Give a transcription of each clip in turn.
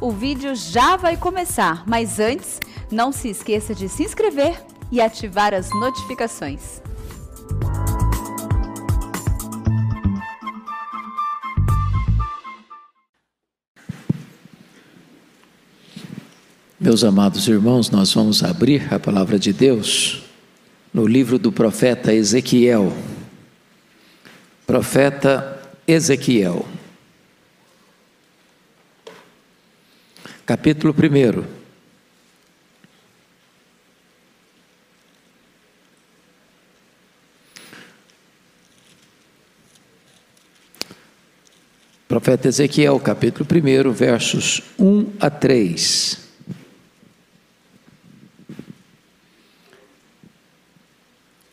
O vídeo já vai começar, mas antes, não se esqueça de se inscrever e ativar as notificações. Meus amados irmãos, nós vamos abrir a palavra de Deus no livro do profeta Ezequiel. Profeta Ezequiel. Capítulo 1. Profeta Ezequiel, capítulo 1, versos 1 a 3.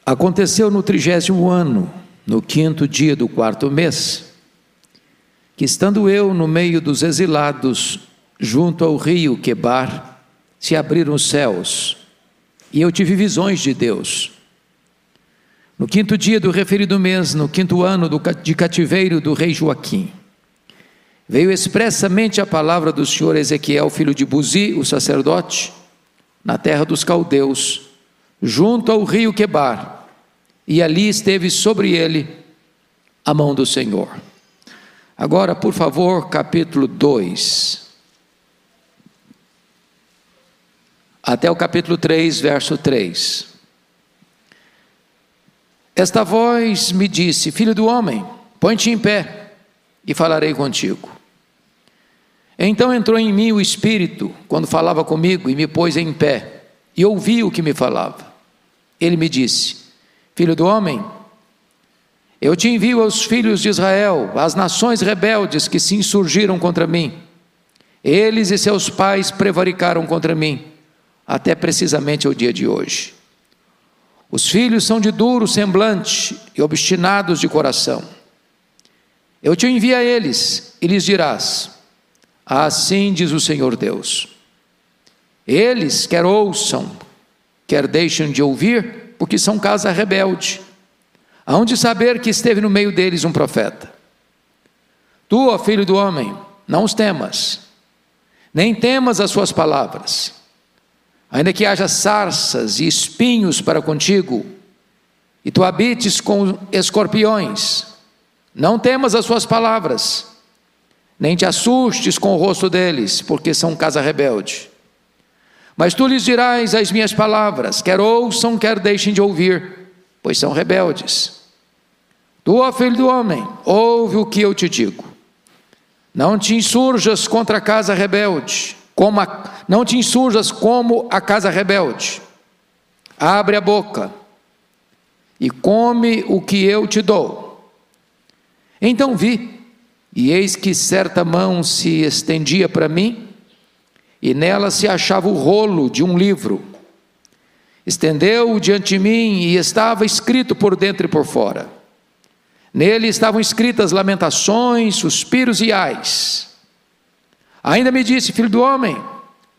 Aconteceu no trigésimo ano, no quinto dia do quarto mês, que estando eu no meio dos exilados, junto ao rio Quebar, se abriram os céus, e eu tive visões de Deus. No quinto dia do referido mês, no quinto ano do, de cativeiro do rei Joaquim, veio expressamente a palavra do Senhor Ezequiel, filho de Buzi, o sacerdote, na terra dos caldeus, junto ao rio Quebar, e ali esteve sobre ele a mão do Senhor. Agora, por favor, capítulo 2. Até o capítulo 3, verso 3. Esta voz me disse: Filho do homem, põe-te em pé e falarei contigo. Então entrou em mim o Espírito, quando falava comigo, e me pôs em pé, e ouvi o que me falava. Ele me disse: Filho do homem, eu te envio aos filhos de Israel, às nações rebeldes que se insurgiram contra mim. Eles e seus pais prevaricaram contra mim, até precisamente o dia de hoje. Os filhos são de duro semblante e obstinados de coração. Eu te envio a eles e lhes dirás: Assim diz o Senhor Deus. Eles quer ouçam, quer deixem de ouvir, porque são casa rebelde. Hão de saber que esteve no meio deles um profeta. Tu, ó filho do homem, não os temas, nem temas as suas palavras, ainda que haja sarças e espinhos para contigo, e tu habites com escorpiões, não temas as suas palavras, nem te assustes com o rosto deles, porque são casa rebelde. Mas tu lhes dirás as minhas palavras, quer ouçam, quer deixem de ouvir, pois são rebeldes. Tu, ó filho do homem, ouve o que eu te digo. Não te insurjas contra a casa rebelde, como a, não te insurjas como a casa rebelde. Abre a boca e come o que eu te dou. Então vi, e eis que certa mão se estendia para mim, e nela se achava o rolo de um livro. Estendeu-o diante de mim e estava escrito por dentro e por fora. Nele estavam escritas lamentações, suspiros e ais. Ainda me disse, filho do homem,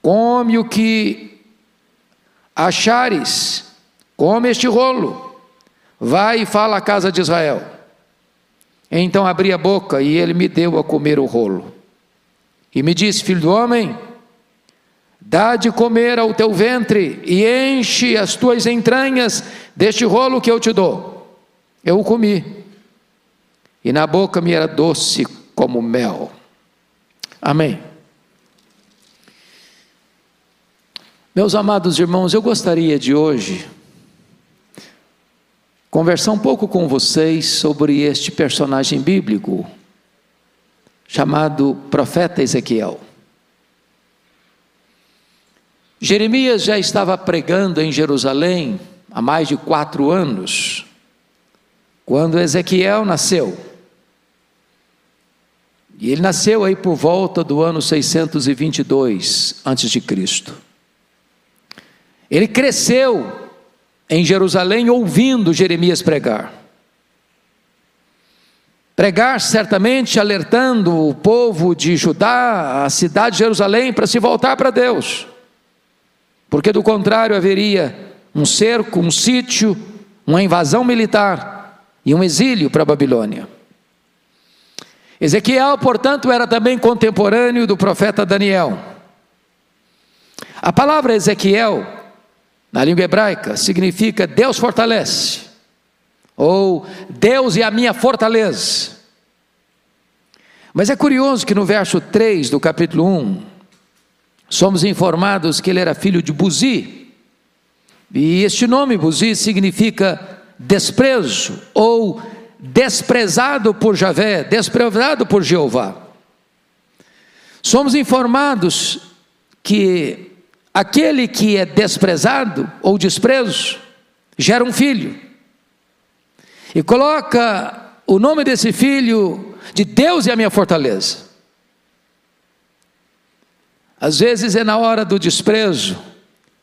come o que achares, come este rolo, vai e fala à casa de Israel. Então abri a boca e ele me deu a comer o rolo. E me disse, filho do homem, Dá de comer ao teu ventre e enche as tuas entranhas deste rolo que eu te dou. Eu o comi, e na boca me era doce como mel. Amém. Meus amados irmãos, eu gostaria de hoje conversar um pouco com vocês sobre este personagem bíblico chamado profeta Ezequiel. Jeremias já estava pregando em Jerusalém há mais de quatro anos, quando Ezequiel nasceu. E ele nasceu aí por volta do ano 622 antes de Cristo. Ele cresceu em Jerusalém ouvindo Jeremias pregar. Pregar certamente alertando o povo de Judá, a cidade de Jerusalém, para se voltar para Deus porque do contrário haveria um cerco, um sítio, uma invasão militar e um exílio para a Babilônia. Ezequiel, portanto, era também contemporâneo do profeta Daniel. A palavra Ezequiel, na língua hebraica, significa Deus fortalece, ou Deus é a minha fortaleza. Mas é curioso que no verso 3 do capítulo 1, somos informados que ele era filho de Buzi, e este nome Buzi significa desprezo ou desprezado por Javé, desprezado por Jeová. Somos informados que aquele que é desprezado ou desprezo gera um filho e coloca o nome desse filho de Deus é a minha fortaleza. Às vezes é na hora do desprezo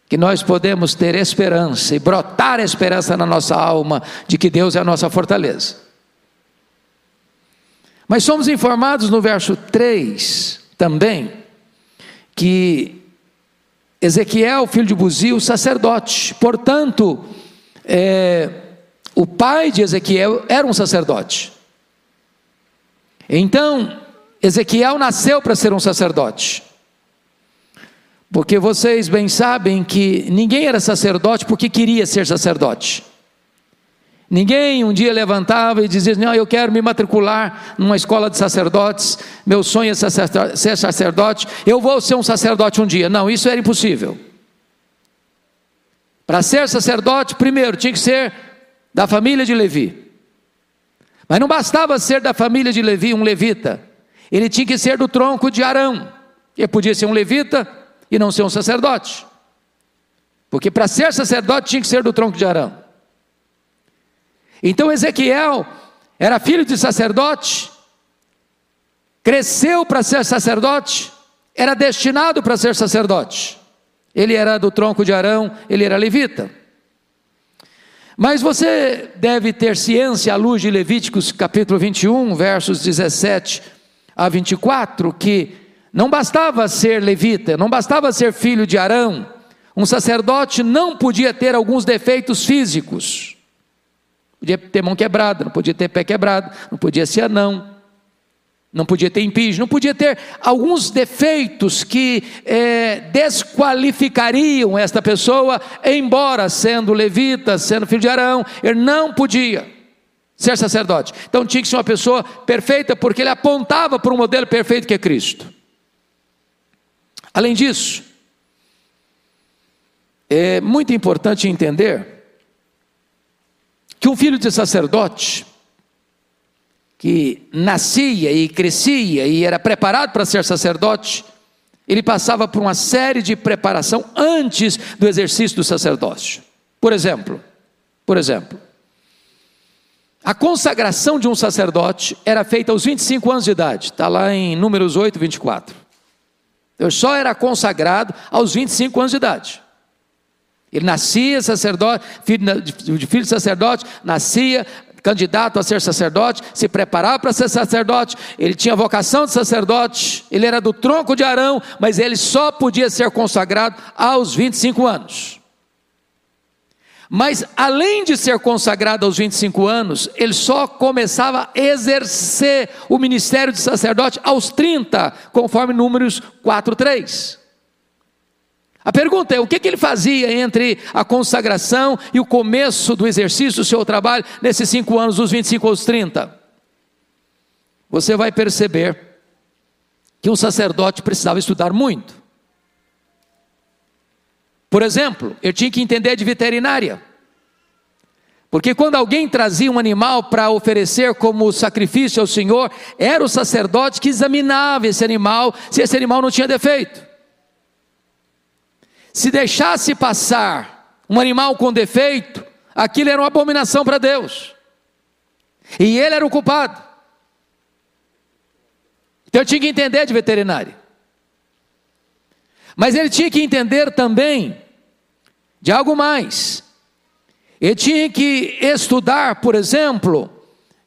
que nós podemos ter esperança e brotar a esperança na nossa alma de que Deus é a nossa fortaleza. Mas somos informados no verso 3 também que Ezequiel, filho de Buzil, sacerdote, portanto, é, o pai de Ezequiel era um sacerdote. Então, Ezequiel nasceu para ser um sacerdote. Porque vocês bem sabem que ninguém era sacerdote porque queria ser sacerdote. Ninguém um dia levantava e dizia: Não, eu quero me matricular numa escola de sacerdotes, meu sonho é ser sacerdote, eu vou ser um sacerdote um dia. Não, isso era impossível. Para ser sacerdote, primeiro tinha que ser da família de Levi. Mas não bastava ser da família de Levi, um levita, ele tinha que ser do tronco de Arão. Ele podia ser um levita e não ser um sacerdote, porque para ser sacerdote tinha que ser do tronco de Arão. Então Ezequiel era filho de sacerdote, cresceu para ser sacerdote, era destinado para ser sacerdote. Ele era do tronco de Arão, ele era levita. Mas você deve ter ciência, à luz de Levíticos capítulo 21, versos 17 a 24, que não bastava ser levita, não bastava ser filho de Arão, um sacerdote não podia ter alguns defeitos físicos. Podia ter mão quebrada, não podia ter pé quebrado, não podia ser anão, não podia ter impígio, não podia ter alguns defeitos que é, desqualificariam esta pessoa, embora sendo levita, sendo filho de Arão, ele não podia ser sacerdote. Então tinha que ser uma pessoa perfeita, porque ele apontava para um modelo perfeito que é Cristo. Além disso, é muito importante entender que um filho de sacerdote, que nascia e crescia e era preparado para ser sacerdote, ele passava por uma série de preparação antes do exercício do sacerdócio. Por exemplo, por exemplo, a consagração de um sacerdote era feita aos 25 anos de idade, está lá em Números 8, 24. Eu só era consagrado aos 25 anos de idade. Ele nascia sacerdote, filho de filho de sacerdote, nascia candidato a ser sacerdote, se preparava para ser sacerdote, ele tinha vocação de sacerdote, ele era do tronco de Arão, mas ele só podia ser consagrado aos 25 anos. Mas além de ser consagrado aos 25 anos, ele só começava a exercer o ministério de sacerdote aos 30, conforme Números 4, 3. A pergunta é: o que, que ele fazia entre a consagração e o começo do exercício do seu trabalho nesses cinco anos, dos 25 aos 30? Você vai perceber que um sacerdote precisava estudar muito. Por exemplo, ele tinha que entender de veterinária. Porque quando alguém trazia um animal para oferecer como sacrifício ao Senhor, era o sacerdote que examinava esse animal, se esse animal não tinha defeito. Se deixasse passar um animal com defeito, aquilo era uma abominação para Deus. E ele era o culpado. Então eu tinha que entender de veterinário. Mas ele tinha que entender também de algo mais. Ele tinha que estudar, por exemplo,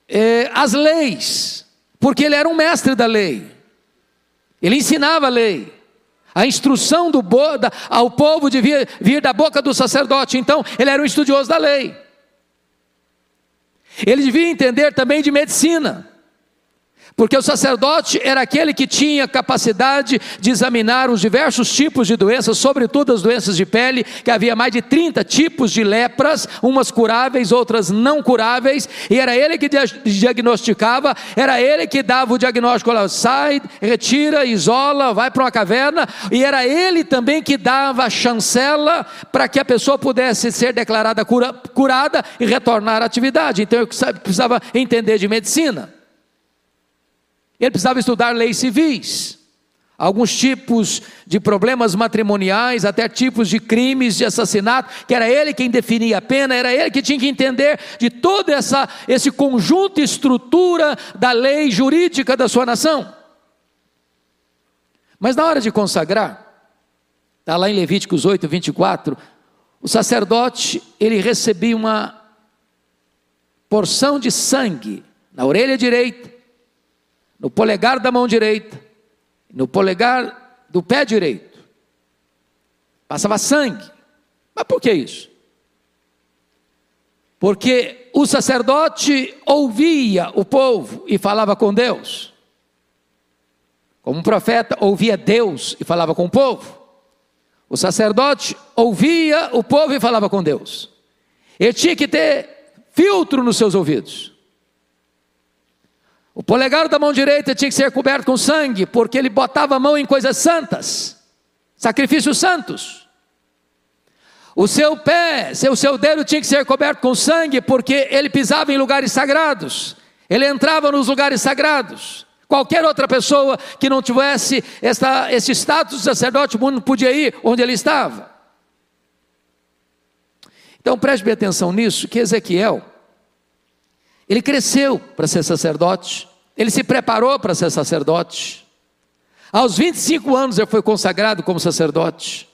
eh, as leis, porque ele era um mestre da lei. Ele ensinava a lei. A instrução do Boda ao povo devia vir da boca do sacerdote, então ele era um estudioso da lei. Ele devia entender também de medicina, Porque o sacerdote era aquele que tinha capacidade de examinar os diversos tipos de doenças, sobretudo as doenças de pele, que havia mais de 30 tipos de lepras, umas curáveis, outras não curáveis, e era ele que diagnosticava, era ele que dava o diagnóstico, olha, sai, retira, isola, vai para uma caverna, e era ele também que dava a chancela para que a pessoa pudesse ser declarada cura, curada e retornar à atividade. Então eu precisava entender de medicina. Ele precisava estudar leis civis, alguns tipos de problemas matrimoniais, até tipos de crimes de assassinato, que era ele quem definia a pena, era ele que tinha que entender de todo essa, esse conjunto e estrutura da lei jurídica da sua nação. Mas na hora de consagrar, está lá em Levíticos 8, 24, o sacerdote, ele recebia uma porção de sangue na orelha direita, no polegar da mão direita, no polegar do pé direito. Passava sangue. Mas por que isso? Porque o sacerdote ouvia o povo e falava com Deus. Como um profeta ouvia Deus e falava com o povo. O sacerdote ouvia o povo e falava com Deus. Ele tinha que ter filtro nos seus ouvidos. O polegar da mão direita tinha que ser coberto com sangue, porque ele botava a mão em coisas santas, sacrifícios santos. O seu pé, o seu dedo tinha que ser coberto com sangue, porque ele pisava em lugares sagrados, ele entrava nos lugares sagrados. Qualquer outra pessoa que não tivesse esta, esse status de sacerdote não podia ir onde ele estava. Então preste bem atenção nisso, que Ezequiel, ele cresceu para ser sacerdote, ele se preparou para ser sacerdote. Aos 25 anos ele foi consagrado como sacerdote.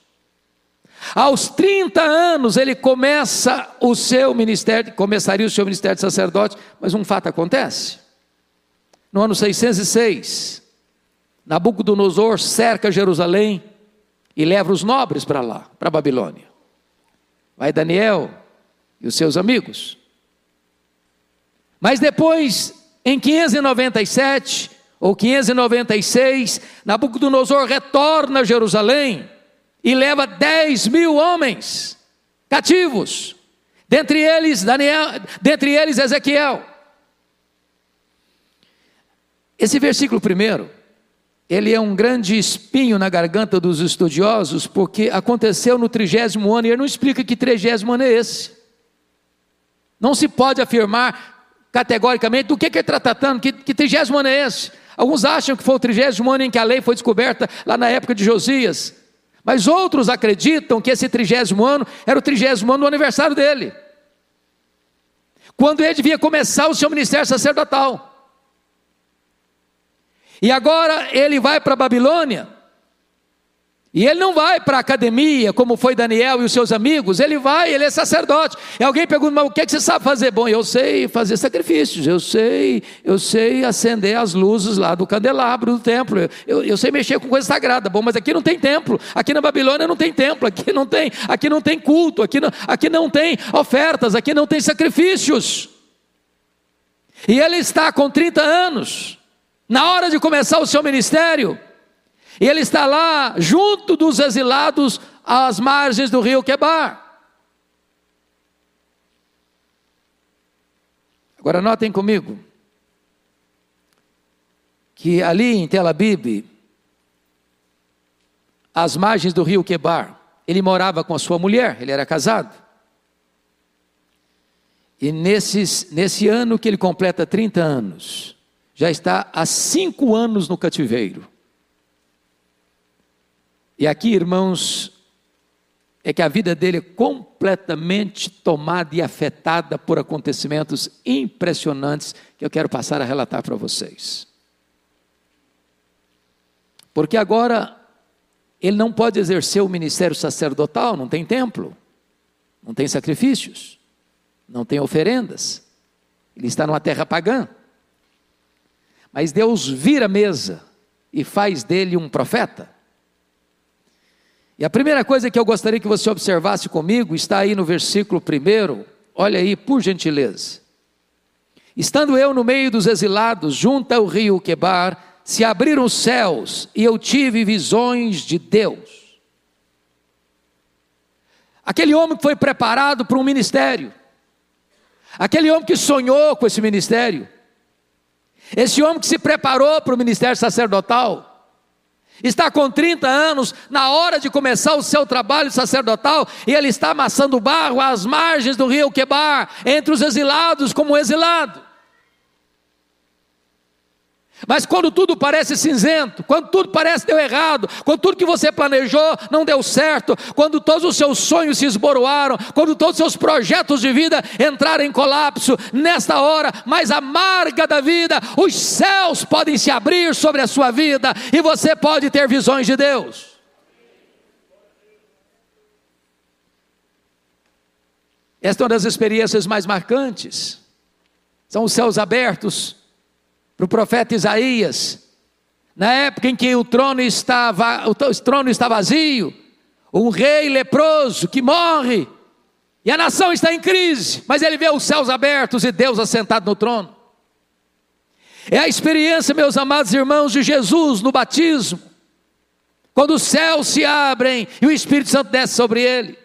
Aos 30 anos ele começa o seu ministério, começaria o seu ministério de sacerdote, mas um fato acontece. No ano 606, Nabucodonosor cerca Jerusalém e leva os nobres para lá, para Babilônia. Vai Daniel e os seus amigos. Mas depois, em 597 ou 596, Nabucodonosor retorna a Jerusalém e leva 10 mil homens cativos, dentre eles Daniel, dentre eles Ezequiel. Esse versículo primeiro, ele é um grande espinho na garganta dos estudiosos, porque aconteceu no trigésimo ano, e ele não explica que trigésimo ano é esse. Não se pode afirmar categoricamente do que, que ele está tratando, que, que trigésimo ano é esse? Alguns acham que foi o trigésimo ano em que a lei foi descoberta lá na época de Josias, mas outros acreditam que esse trigésimo ano era o trigésimo ano do aniversário dele, quando ele devia começar o seu ministério sacerdotal. E agora ele vai para a Babilônia, e ele não vai para a academia, como foi Daniel e os seus amigos, ele vai, ele é sacerdote. E alguém pergunta, mas o que, é que você sabe fazer? Bom, eu sei fazer sacrifícios, eu sei, eu sei acender as luzes lá do candelabro do templo, eu, eu sei mexer com coisa sagrada. Bom, mas aqui não tem templo, aqui na Babilônia não tem templo, aqui não tem, aqui não tem culto, aqui não, aqui não tem ofertas, aqui não tem sacrifícios. E ele está com 30 anos, na hora de começar o seu ministério, e ele está lá, junto dos exilados, às margens do rio Quebar. Agora notem comigo que ali em Tel Aviv, às margens do rio Quebar, ele morava com a sua mulher, ele era casado. E nesses, nesse ano que ele completa 30 anos, já está há cinco anos no cativeiro. E aqui, irmãos, é que a vida dele é completamente tomada e afetada por acontecimentos impressionantes que eu quero passar a relatar para vocês. Porque agora ele não pode exercer o ministério sacerdotal, não tem templo, não tem sacrifícios, não tem oferendas, ele está numa terra pagã. Mas Deus vira a mesa e faz dele um profeta. E a primeira coisa que eu gostaria que você observasse comigo está aí no versículo primeiro, olha aí, por gentileza. Estando eu no meio dos exilados, junto ao rio Quebar, se abriram os céus e eu tive visões de Deus. Aquele homem que foi preparado para um ministério, aquele homem que sonhou com esse ministério, esse homem que se preparou para o ministério sacerdotal, está com 30 anos, na hora de começar o seu trabalho sacerdotal, e ele está amassando barro às margens do rio Quebar, entre os exilados, como exilado. Mas quando tudo parece cinzento, quando tudo parece deu errado, quando tudo que você planejou não deu certo, quando todos os seus sonhos se esboroaram, quando todos os seus projetos de vida entraram em colapso, nesta hora mais amarga da vida, os céus podem se abrir sobre a sua vida e você pode ter visões de Deus. Esta é uma das experiências mais marcantes. São os céus abertos para o profeta Isaías, na época em que o trono estava, o trono está vazio, um rei leproso que morre, e a nação está em crise, mas ele vê os céus abertos e Deus assentado no trono. É a experiência, meus amados irmãos, de Jesus no batismo, quando os céus se abrem e o Espírito Santo desce sobre ele.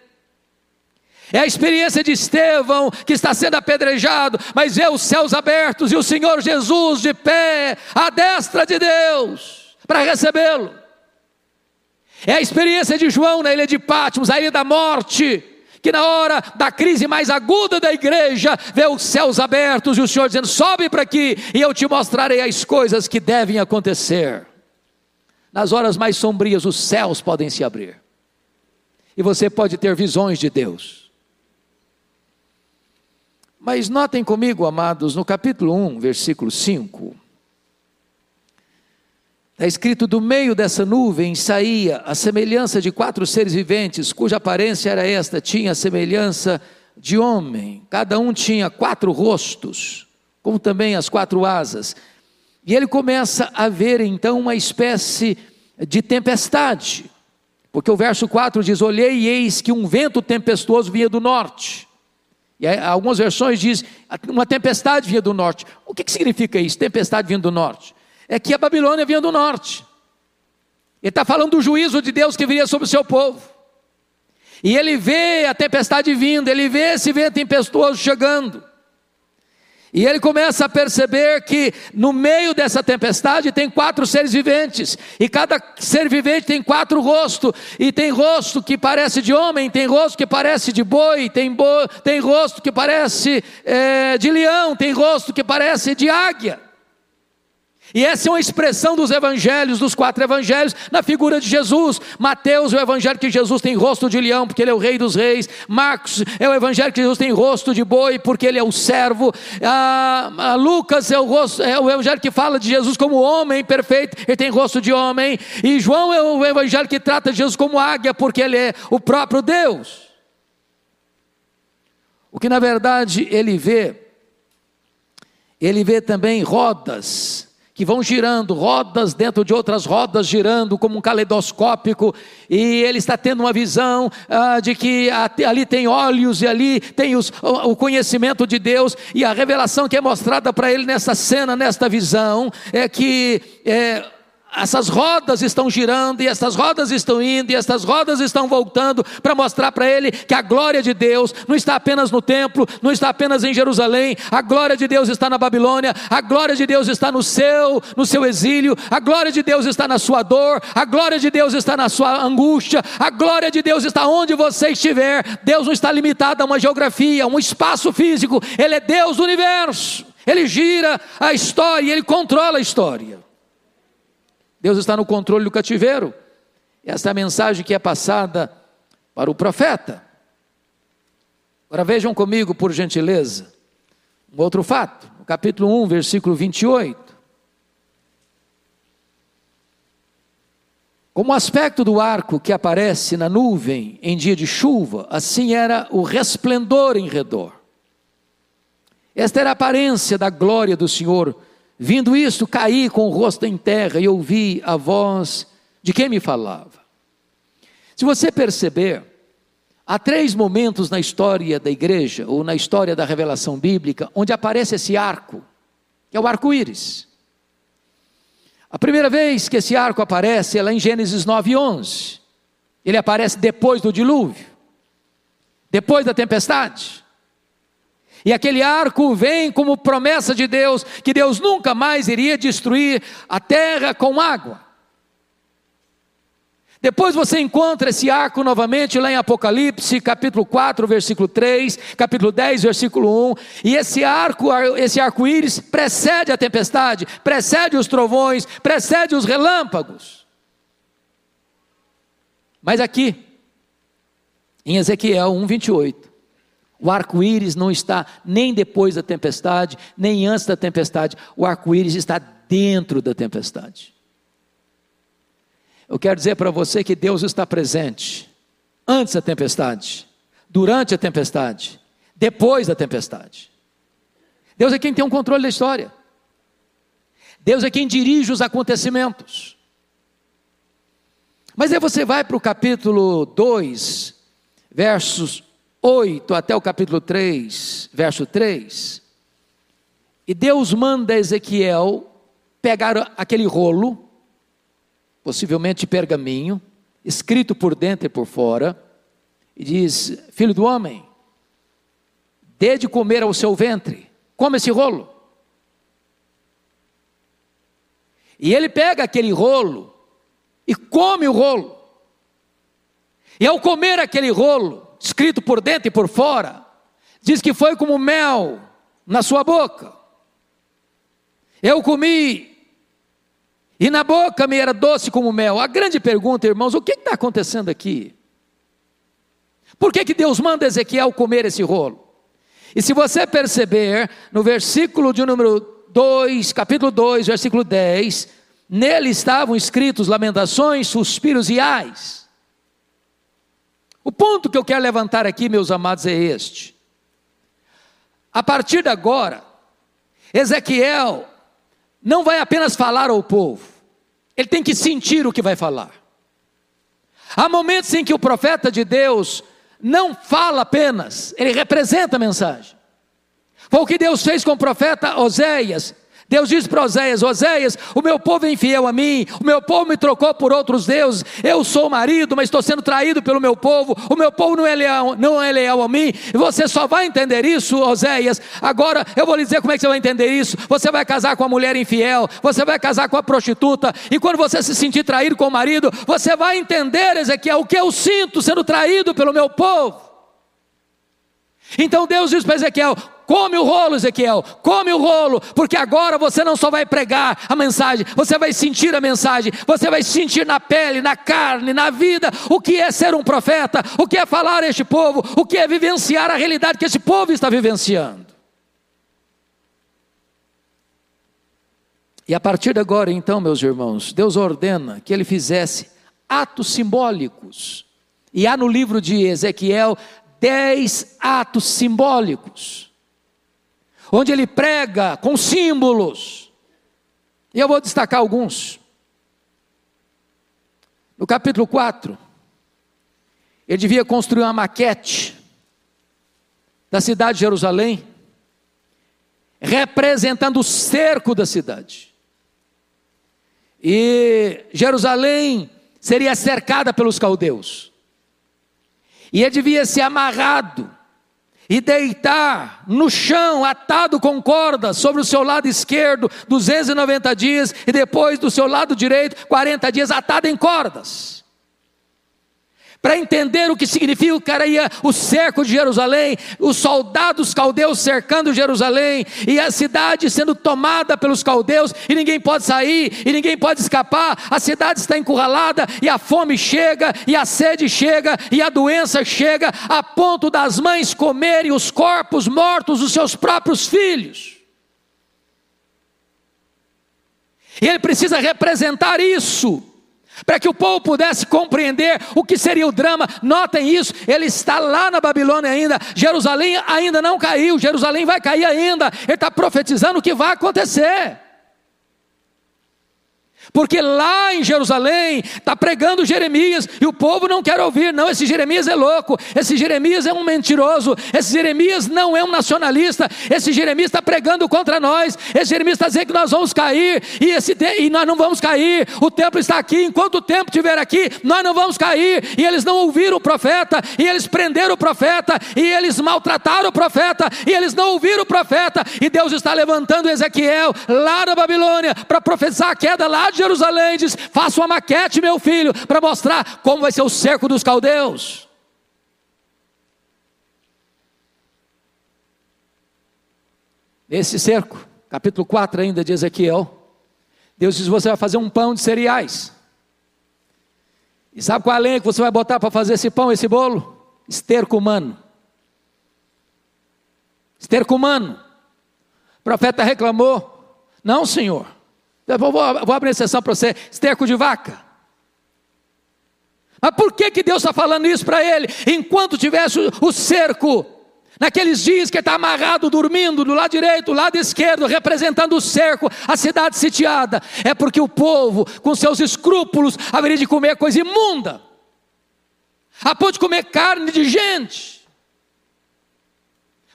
É a experiência de Estevão que está sendo apedrejado, mas vê os céus abertos e o Senhor Jesus de pé, à destra de Deus, para recebê-lo. É a experiência de João na ilha de Patmos, a ilha da morte, que na hora da crise mais aguda da igreja, vê os céus abertos e o Senhor dizendo: sobe para aqui e eu te mostrarei as coisas que devem acontecer. Nas horas mais sombrias, os céus podem se abrir, e você pode ter visões de Deus. Mas notem comigo, amados, no capítulo 1, versículo 5. Está escrito: do meio dessa nuvem saía a semelhança de quatro seres viventes, cuja aparência era esta: tinha a semelhança de homem, cada um tinha quatro rostos, como também as quatro asas. E ele começa a ver então uma espécie de tempestade, porque o verso 4 diz: Olhei e eis que um vento tempestuoso vinha do norte. E algumas versões dizem uma tempestade vinha do norte. O que, que significa isso? Tempestade vindo do norte. É que a Babilônia vinha do norte. Ele está falando do juízo de Deus que viria sobre o seu povo. E ele vê a tempestade vindo, ele vê esse vento tempestuoso chegando. E ele começa a perceber que no meio dessa tempestade tem quatro seres viventes, e cada ser vivente tem quatro rostos, e tem rosto que parece de homem, tem rosto que parece de boi, tem, bo... tem rosto que parece é, de leão, tem rosto que parece de águia. E essa é uma expressão dos evangelhos, dos quatro evangelhos, na figura de Jesus. Mateus é o evangelho que Jesus tem rosto de leão, porque ele é o rei dos reis. Marcos é o evangelho que Jesus tem rosto de boi, porque ele é o servo. Ah, ah, Lucas é o, rosto, é o evangelho que fala de Jesus como homem perfeito, ele tem rosto de homem. E João é o evangelho que trata Jesus como águia, porque ele é o próprio Deus. O que na verdade ele vê, ele vê também rodas que vão girando, rodas dentro de outras rodas girando, como um caleidoscópico, e ele está tendo uma visão ah, de que ali tem olhos e ali tem os, o conhecimento de Deus, e a revelação que é mostrada para ele nessa cena, nesta visão, é que é, essas rodas estão girando, e essas rodas estão indo, e essas rodas estão voltando para mostrar para ele que a glória de Deus não está apenas no templo, não está apenas em Jerusalém, a glória de Deus está na Babilônia, a glória de Deus está no seu, no seu exílio, a glória de Deus está na sua dor, a glória de Deus está na sua angústia, a glória de Deus está onde você estiver. Deus não está limitado a uma geografia, a um espaço físico, Ele é Deus do universo. Ele gira a história, ele controla a história. Deus está no controle do cativeiro. Essa é a mensagem que é passada para o profeta. Agora vejam comigo, por gentileza, um outro fato, no capítulo 1, versículo 28. Como o aspecto do arco que aparece na nuvem em dia de chuva, assim era o resplendor em redor. Esta era a aparência da glória do Senhor Vindo isto, caí com o rosto em terra e ouvi a voz de quem me falava. Se você perceber, Há três momentos na história da igreja, ou na história da revelação bíblica, onde aparece esse arco, que é o arco-íris. A primeira vez que esse arco aparece é lá em Gênesis 9, 11. Ele aparece depois do dilúvio, depois da tempestade. E aquele arco vem como promessa de Deus, que Deus nunca mais iria destruir a terra com água. Depois você encontra esse arco novamente lá em Apocalipse, capítulo 4, versículo 3, capítulo 10, versículo 1. E esse arco, esse arco-íris precede a tempestade, precede os trovões, precede os relâmpagos. Mas aqui, em Ezequiel 1, 28, o arco-íris não está nem depois da tempestade, nem antes da tempestade. O arco-íris está dentro da tempestade. Eu quero dizer para você que Deus está presente antes da tempestade, durante a tempestade, depois da tempestade. Deus é quem tem o um controle da história. Deus é quem dirige os acontecimentos. Mas aí você vai para o capítulo 2, versos 8 até o capítulo 3, verso 3, e Deus manda Ezequiel pegar aquele rolo, possivelmente pergaminho, escrito por dentro e por fora, e diz: Filho do homem, dê de comer ao seu ventre, come esse rolo. E ele pega aquele rolo e come o rolo. E ao comer aquele rolo, escrito por dentro e por fora, diz que foi como mel na sua boca. Eu comi, e na boca me era doce como mel. A grande pergunta, irmãos, o que está acontecendo aqui? Por que, que Deus manda Ezequiel comer esse rolo? E se você perceber, no versículo de número 2, capítulo 2, versículo 10, nele estavam escritos lamentações, suspiros e ais. O ponto que eu quero levantar aqui, meus amados, é este. A partir de agora, Ezequiel não vai apenas falar ao povo, ele tem que sentir o que vai falar. Há momentos em que o profeta de Deus não fala apenas, ele representa a mensagem. Foi o que Deus fez com o profeta Oséias. Deus disse para Oséias: Oséias, o meu povo é infiel a mim, o meu povo me trocou por outros deuses, eu sou marido, mas estou sendo traído pelo meu povo, o meu povo não é leal, não é leal a mim, e você só vai entender isso, Oséias. Agora eu vou lhe dizer como é que você vai entender isso. Você vai casar com a mulher infiel, você vai casar com a prostituta, e quando você se sentir traído com o marido, você vai entender, Ezequiel, o que eu sinto sendo traído pelo meu povo. Então Deus diz para Ezequiel: Come o rolo, Ezequiel, come o rolo, porque agora você não só vai pregar a mensagem, você vai sentir a mensagem, você vai sentir na pele, na carne, na vida, o que é ser um profeta, o que é falar a este povo, o que é vivenciar a realidade que esse povo está vivenciando. E a partir de agora, então, meus irmãos, Deus ordena que ele fizesse atos simbólicos. E há no livro de Ezequiel dez atos simbólicos onde ele prega com símbolos. E eu vou destacar alguns. No capítulo 4, ele devia construir uma maquete da cidade de Jerusalém, representando o cerco da cidade. E Jerusalém seria cercada pelos caldeus. E ele devia ser amarrado e deitar no chão, atado com cordas, sobre o seu lado esquerdo, 290 dias, e depois do seu lado direito, 40 dias, atado em cordas para entender o que significaria o cerco de Jerusalém, os soldados caldeus cercando Jerusalém e a cidade sendo tomada pelos caldeus e ninguém pode sair e ninguém pode escapar. A cidade está encurralada e a fome chega e a sede chega e a doença chega a ponto das mães comerem os corpos mortos dos seus próprios filhos. E ele precisa representar isso para que o povo pudesse compreender o que seria o drama. Notem isso, ele está lá na Babilônia ainda. Jerusalém ainda não caiu, Jerusalém vai cair ainda. Ele está profetizando o que vai acontecer. Porque lá em Jerusalém está pregando Jeremias e o povo não quer ouvir. Não, esse Jeremias é louco, esse Jeremias é um mentiroso, esse Jeremias não é um nacionalista, esse Jeremias está pregando contra nós, esse Jeremias está dizendo que nós vamos cair e, esse, e nós não vamos cair. O templo está aqui, enquanto o templo estiver aqui, nós não vamos cair. E eles não ouviram o profeta, e eles prenderam o profeta, e eles maltrataram o profeta, e eles não ouviram o profeta. E Deus está levantando Ezequiel lá na Babilônia para profetizar a queda lá de Jerusalém, diz: faça uma maquete, meu filho, para mostrar como vai ser o cerco dos caldeus. Esse cerco, capítulo 4 ainda de Ezequiel, Deus diz: você vai fazer um pão de cereais. E sabe qual é a lenha que você vai botar para fazer esse pão, esse bolo? Esterco humano. Esterco humano. O profeta reclamou: Não, senhor. Eu vou, vou abrir exceção para você: esterco de vaca. Mas por que, que Deus está falando isso para ele? Enquanto tivesse o cerco, naqueles dias que está amarrado, dormindo, do lado direito, do lado esquerdo, representando o cerco, a cidade sitiada, é porque o povo, com seus escrúpulos, haveria de comer coisa imunda, a ponto de comer carne de gente,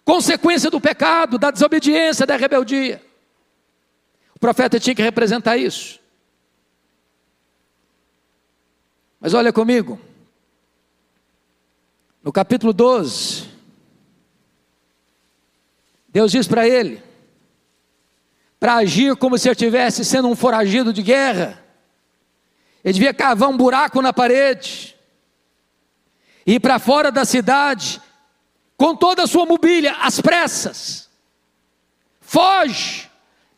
consequência do pecado, da desobediência, da rebeldia. O profeta tinha que representar isso. Mas olha comigo, no capítulo 12, Deus diz para ele, para agir como se ele estivesse sendo um foragido de guerra, ele devia cavar um buraco na parede, ir para fora da cidade, com toda a sua mobília, às pressas, foge,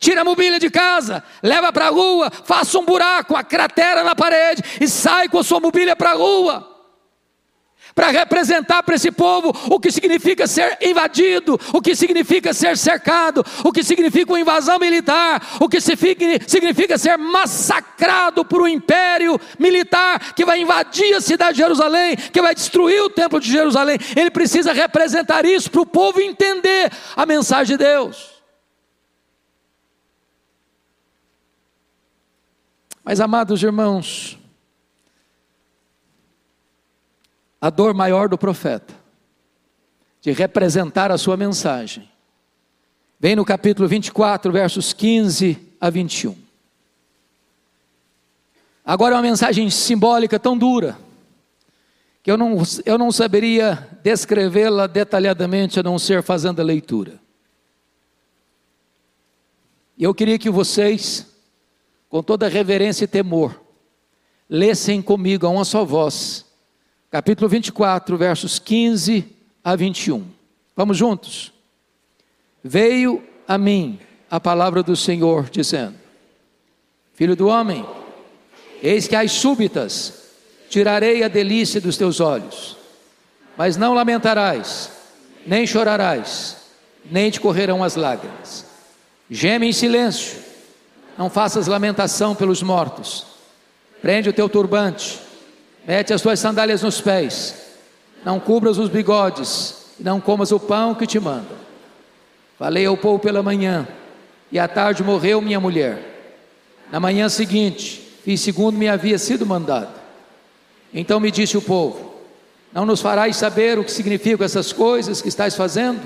Tira a mobília de casa, leva para a rua, faça um buraco, a cratera na parede e sai com a sua mobília para a rua. Para representar para esse povo o que significa ser invadido, o que significa ser cercado, o que significa uma invasão militar, o que significa ser massacrado por um império militar que vai invadir a cidade de Jerusalém, que vai destruir o templo de Jerusalém. Ele precisa representar isso para o povo entender a mensagem de Deus. Mas, amados irmãos, a dor maior do profeta, de representar a sua mensagem, vem no capítulo 24, versos 15 a 21. Agora é uma mensagem simbólica tão dura, que eu não, eu não saberia descrevê-la detalhadamente a não ser fazendo a leitura. E eu queria que vocês com toda reverência e temor, lessem comigo a uma só voz, capítulo 24, versos 15 a 21. Vamos juntos? Veio a mim a palavra do Senhor, dizendo: Filho do homem, eis que as súbitas tirarei a delícia dos teus olhos, mas não lamentarás, nem chorarás, nem te correrão as lágrimas. Geme em silêncio não faças lamentação pelos mortos. Prende o teu turbante, mete as tuas sandálias nos pés, não cubras os bigodes, não comas o pão que te mando. Falei ao povo pela manhã, e à tarde morreu minha mulher. Na manhã seguinte, fiz segundo me havia sido mandado. Então me disse o povo: Não nos farás saber o que significam essas coisas que estás fazendo?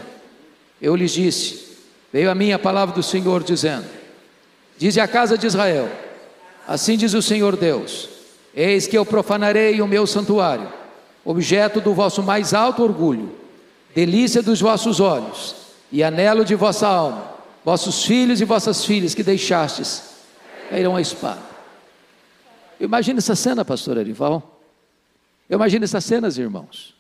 Eu lhes disse: Veio a mim a palavra do Senhor dizendo: Dize a casa de Israel: Assim diz o Senhor Deus: Eis que eu profanarei o meu santuário, objeto do vosso mais alto orgulho, delícia dos vossos olhos e anelo de vossa alma. Vossos filhos e vossas filhas que deixastes cairão a espada. Imagina essa cena, pastor Arival. Eu imagino essas cenas, irmãos.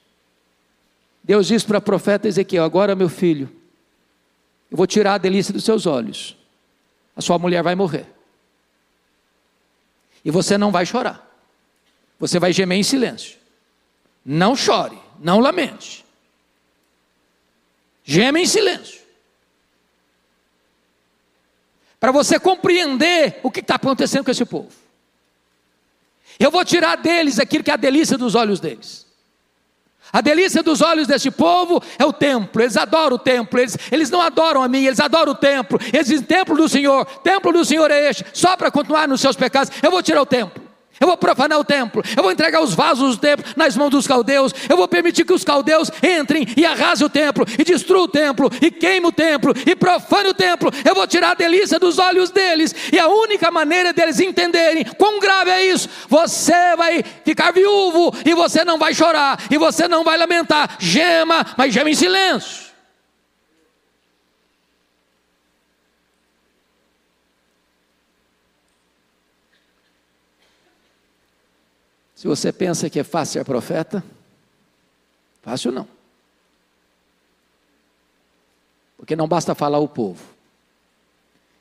Deus diz para o profeta Ezequiel: Agora, meu filho, eu vou tirar a delícia dos seus olhos a sua mulher vai morrer. E você não vai chorar. Você vai gemer em silêncio. Não chore, não lamente. Geme em silêncio. Para você compreender o que está acontecendo com esse povo. Eu vou tirar deles aquilo que é a delícia dos olhos deles. A delícia dos olhos deste povo é o templo, eles adoram o templo, eles, eles não adoram a mim, eles adoram o templo. Eles dizem: templo do Senhor, templo do Senhor é este, só para continuar nos seus pecados, eu vou tirar o templo. Eu vou profanar o templo, eu vou entregar os vasos do templo nas mãos dos caldeus, eu vou permitir que os caldeus entrem e arrasem o templo, e destruam o templo, e queimem o templo, e profanem o templo. Eu vou tirar a delícia dos olhos deles, e a única maneira deles entenderem quão grave é isso, você vai ficar viúvo, e você não vai chorar, e você não vai lamentar. Gema, mas gema em silêncio. Se você pensa que é fácil ser profeta, fácil não. Porque não basta falar ao povo,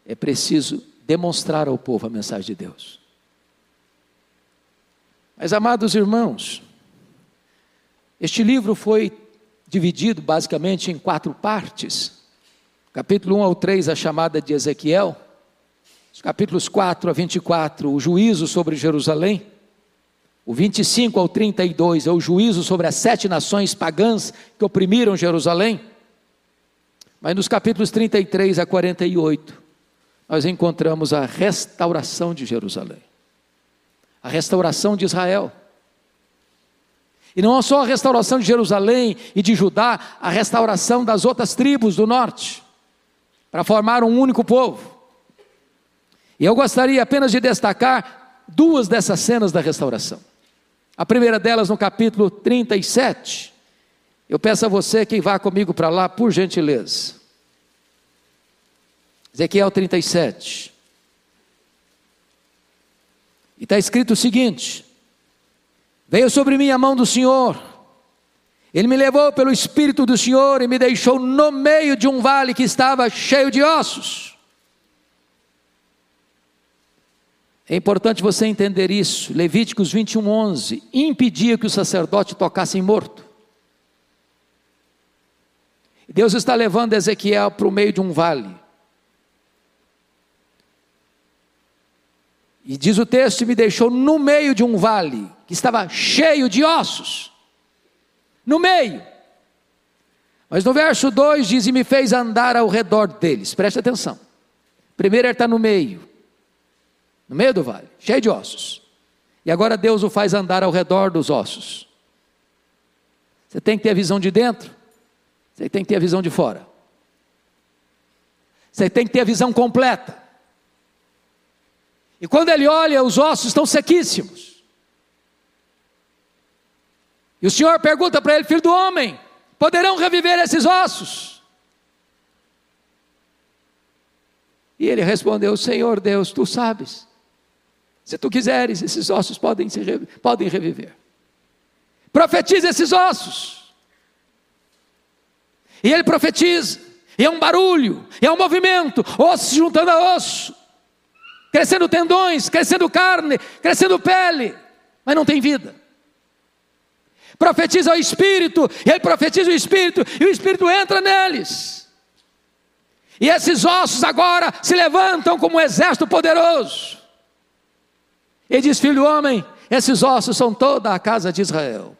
é preciso demonstrar ao povo a mensagem de Deus. Mas, amados irmãos, este livro foi dividido basicamente em quatro partes. Capítulo 1 ao 3, a chamada de Ezequiel. Os capítulos 4 a 24, o juízo sobre Jerusalém. O 25 ao 32 é o juízo sobre as sete nações pagãs que oprimiram Jerusalém. Mas nos capítulos 33 a 48, nós encontramos a restauração de Jerusalém, a restauração de Israel. E não só a restauração de Jerusalém e de Judá, a restauração das outras tribos do norte, para formar um único povo. E eu gostaria apenas de destacar duas dessas cenas da restauração. A primeira delas no capítulo 37. Eu peço a você que vá comigo para lá, por gentileza. Ezequiel 37. E está escrito o seguinte: Veio sobre mim a mão do Senhor, Ele me levou pelo Espírito do Senhor e me deixou no meio de um vale que estava cheio de ossos. É importante você entender isso. Levíticos 21, 11 impedia que o sacerdote tocasse morto. Deus está levando Ezequiel para o meio de um vale. E diz o texto: me deixou no meio de um vale que estava cheio de ossos. No meio. Mas no verso 2 diz: e me fez andar ao redor deles. Preste atenção. Primeiro ele está no meio no meio do vale, cheio de ossos. E agora Deus o faz andar ao redor dos ossos. Você tem que ter a visão de dentro, você tem que ter a visão de fora. Você tem que ter a visão completa. E quando ele olha, os ossos estão sequíssimos. E o Senhor pergunta para ele, filho do homem: poderão reviver esses ossos? E ele respondeu: Senhor Deus, tu sabes. Se tu quiseres, esses ossos podem, se, podem reviver. Profetiza esses ossos. E ele profetiza. E é um barulho, é um movimento, osso se juntando a osso, crescendo tendões, crescendo carne, crescendo pele, mas não tem vida. Profetiza o Espírito, e ele profetiza o Espírito, e o Espírito entra neles. E esses ossos agora se levantam como um exército poderoso. Ele diz: Filho homem, esses ossos são toda a casa de Israel.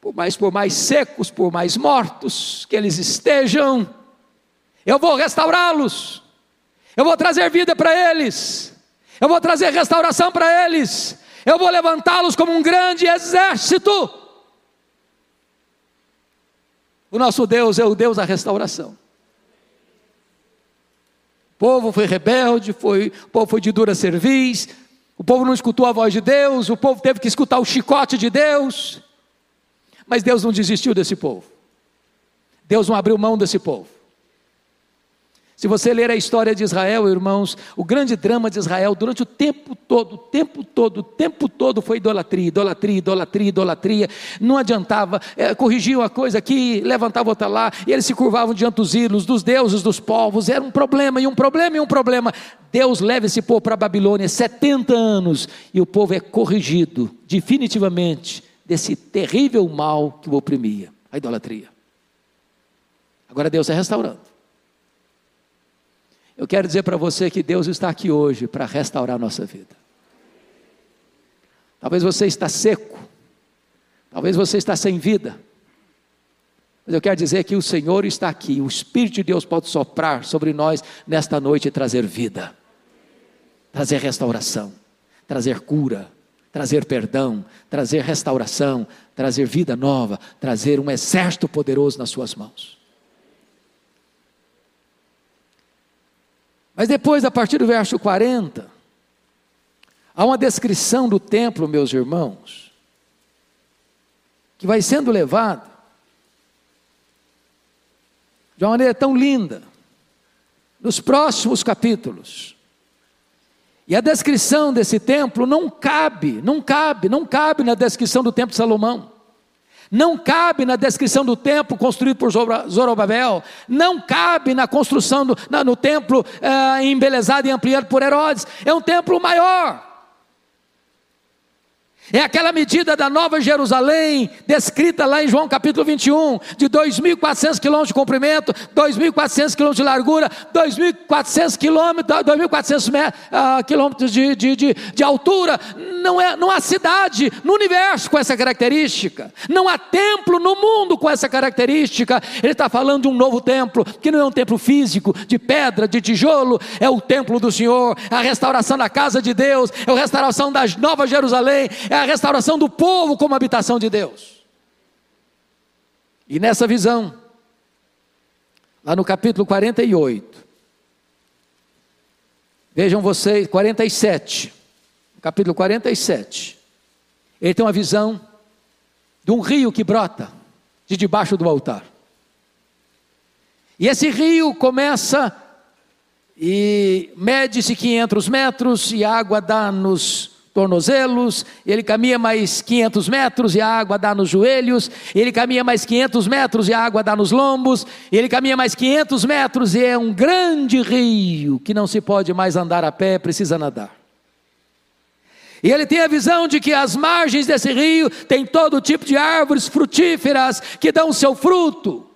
Por mais, por mais secos, por mais mortos que eles estejam, eu vou restaurá-los, eu vou trazer vida para eles, eu vou trazer restauração para eles, eu vou levantá-los como um grande exército. O nosso Deus é o Deus da restauração povo foi rebelde, foi, o povo foi de dura cerviz, o povo não escutou a voz de Deus, o povo teve que escutar o chicote de Deus. Mas Deus não desistiu desse povo. Deus não abriu mão desse povo. Se você ler a história de Israel, irmãos, o grande drama de Israel durante o tempo todo, o tempo todo, o tempo todo foi idolatria, idolatria, idolatria, idolatria. Não adiantava, é, corrigiam a coisa aqui, levantavam outra lá, e eles se curvavam diante dos ídolos, dos deuses, dos povos. Era um problema, e um problema, e um problema. Deus leva esse povo para a Babilônia 70 anos, e o povo é corrigido definitivamente desse terrível mal que o oprimia, a idolatria. Agora Deus está restaurando. Eu quero dizer para você que Deus está aqui hoje para restaurar a nossa vida. Talvez você está seco, Talvez você está sem vida. Mas eu quero dizer que o Senhor está aqui, o Espírito de Deus pode soprar sobre nós nesta noite e trazer vida, trazer restauração, trazer cura, trazer perdão, trazer restauração, trazer vida nova, trazer um exército poderoso nas suas mãos. Mas depois, a partir do verso 40, há uma descrição do templo, meus irmãos, que vai sendo levado de uma maneira tão linda, nos próximos capítulos. E a descrição desse templo não cabe, não cabe, não cabe na descrição do templo de Salomão. Não cabe na descrição do templo construído por Zorobabel, não cabe na construção do, na, no templo eh, embelezado e ampliado por Herodes. É um templo maior. É aquela medida da Nova Jerusalém, descrita lá em João capítulo 21, de 2.400 quilômetros de comprimento, 2.400 quilômetros de largura, 2.400 quilômetros, 2.400 uh, quilômetros de, de, de, de, altura. Não, é, não há cidade no universo com essa característica, não há templo no mundo com essa característica. Ele está falando de um novo templo, que não é um templo físico, de pedra, de tijolo, é o templo do Senhor, a restauração da casa de Deus, é a restauração da Nova Jerusalém, é a restauração do povo como habitação de Deus. E nessa visão, lá no capítulo 48, vejam vocês, 47, capítulo 47, ele tem uma visão de um rio que brota de debaixo do altar. E esse rio começa e mede-se 500 metros e a água dá nos tornozelos, ele caminha mais 500 metros e a água dá nos joelhos, ele caminha mais 500 metros e a água dá nos lombos, ele caminha mais 500 metros e é um grande rio que não se pode mais andar a pé, precisa nadar. E ele tem a visão de que as margens desse rio tem todo tipo de árvores frutíferas que dão seu fruto.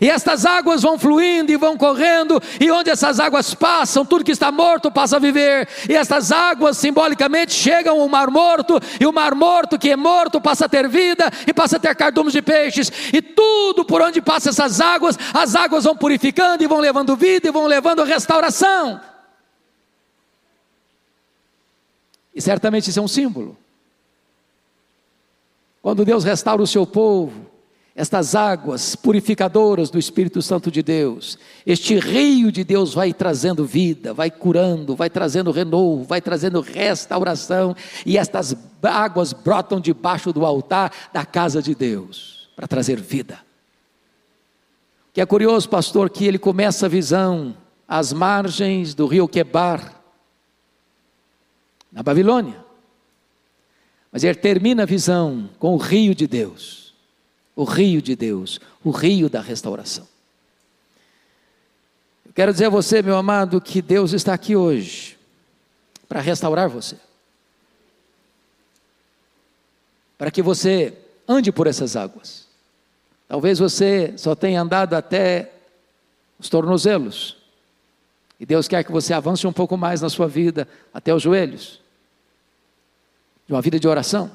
E estas águas vão fluindo e vão correndo, e onde essas águas passam, tudo que está morto passa a viver. E estas águas simbolicamente chegam ao mar morto, e o mar morto que é morto passa a ter vida e passa a ter cardumes de peixes. E tudo por onde passa essas águas, as águas vão purificando e vão levando vida e vão levando restauração. E certamente isso é um símbolo. Quando Deus restaura o seu povo, estas águas purificadoras do Espírito Santo de Deus, este rio de Deus vai trazendo vida, vai curando, vai trazendo renovo, vai trazendo restauração, e estas águas brotam debaixo do altar da casa de Deus para trazer vida. Que é curioso, pastor, que ele começa a visão às margens do rio Quebar, na Babilônia, mas ele termina a visão com o rio de Deus o rio de Deus, o rio da restauração. Eu quero dizer a você, meu amado, que Deus está aqui hoje para restaurar você. Para que você ande por essas águas. Talvez você só tenha andado até os tornozelos. E Deus quer que você avance um pouco mais na sua vida, até os joelhos. De uma vida de oração.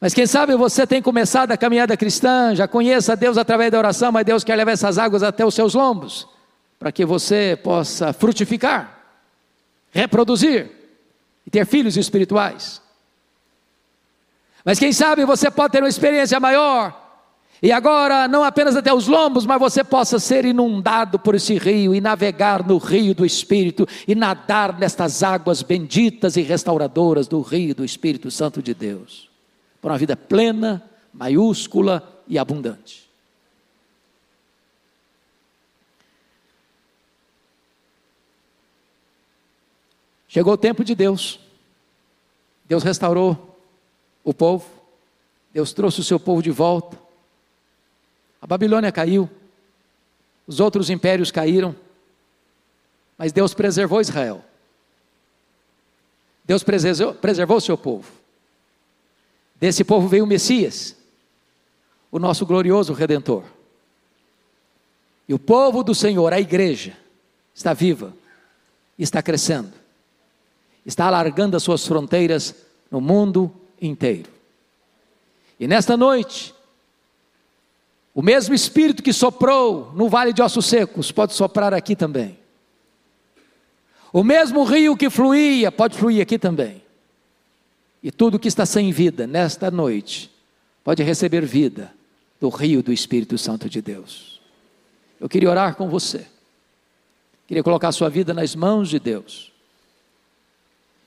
Mas quem sabe você tem começado a caminhada cristã, já conheça Deus através da oração, mas Deus quer levar essas águas até os seus lombos, para que você possa frutificar, reproduzir e ter filhos espirituais. Mas quem sabe você pode ter uma experiência maior, e agora, não apenas até os lombos, mas você possa ser inundado por esse rio e navegar no rio do Espírito e nadar nestas águas benditas e restauradoras do rio do Espírito Santo de Deus para uma vida plena, maiúscula e abundante. Chegou o tempo de Deus. Deus restaurou o povo. Deus trouxe o seu povo de volta. A Babilônia caiu. Os outros impérios caíram. Mas Deus preservou Israel. Deus preservou, o seu povo. Desse povo veio o Messias, o nosso glorioso redentor. E o povo do Senhor, a igreja, está viva, está crescendo, está alargando as suas fronteiras no mundo inteiro. E nesta noite, o mesmo Espírito que soprou no vale de ossos secos pode soprar aqui também. O mesmo rio que fluía pode fluir aqui também. E tudo que está sem vida nesta noite pode receber vida do rio do Espírito Santo de Deus. Eu queria orar com você. Queria colocar sua vida nas mãos de Deus.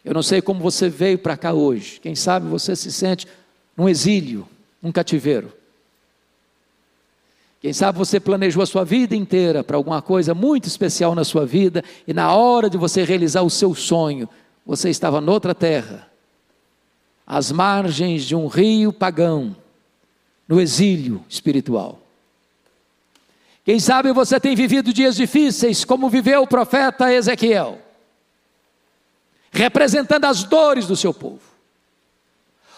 Eu não sei como você veio para cá hoje. Quem sabe você se sente num exílio, num cativeiro. Quem sabe você planejou a sua vida inteira para alguma coisa muito especial na sua vida e na hora de você realizar o seu sonho, você estava noutra terra, às margens de um rio pagão, no exílio espiritual. Quem sabe você tem vivido dias difíceis, como viveu o profeta Ezequiel, representando as dores do seu povo.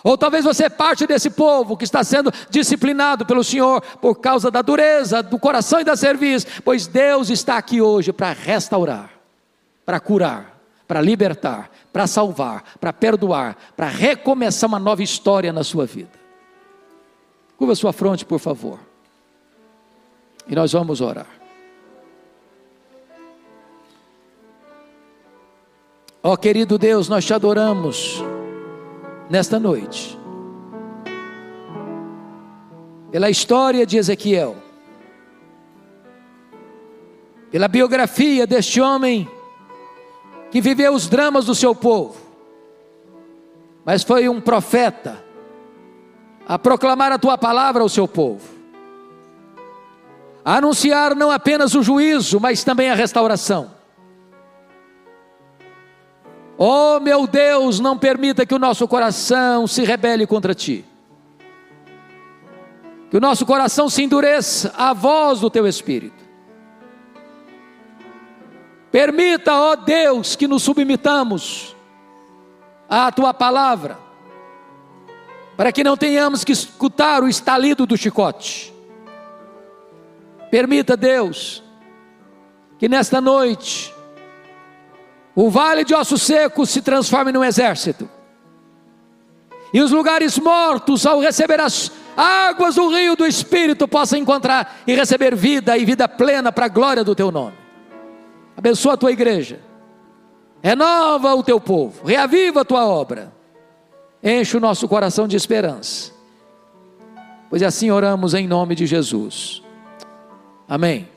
Ou talvez você é parte desse povo que está sendo disciplinado pelo Senhor por causa da dureza do coração e da serviço, pois Deus está aqui hoje para restaurar, para curar, para libertar, para salvar, para perdoar, para recomeçar uma nova história na sua vida. Curva sua fronte, por favor. E nós vamos orar. Ó oh, querido Deus, nós te adoramos nesta noite. Pela história de Ezequiel, pela biografia deste homem que viveu os dramas do seu povo, mas foi um profeta a proclamar a tua palavra ao seu povo, a anunciar não apenas o juízo, mas também a restauração. Oh meu Deus, não permita que o nosso coração se rebele contra ti. Que o nosso coração se endureça à voz do teu Espírito. Permita, ó Deus, que nos submitamos à tua palavra, para que não tenhamos que escutar o estalido do chicote. Permita, Deus, que nesta noite o vale de ossos secos se transforme num exército. E os lugares mortos, ao receber as águas do rio do Espírito, possam encontrar e receber vida e vida plena para a glória do teu nome. Abençoa a tua igreja, renova o teu povo, reaviva a tua obra, enche o nosso coração de esperança, pois assim oramos em nome de Jesus. Amém.